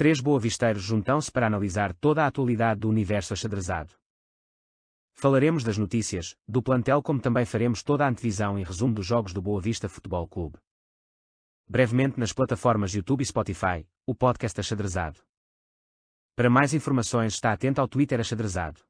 três boavisteiros juntam-se para analisar toda a atualidade do universo achadrezado. Falaremos das notícias, do plantel como também faremos toda a antevisão e resumo dos jogos do Boa Vista Futebol Clube. Brevemente nas plataformas YouTube e Spotify, o podcast Achadrezado. Para mais informações está atento ao Twitter Achadrezado.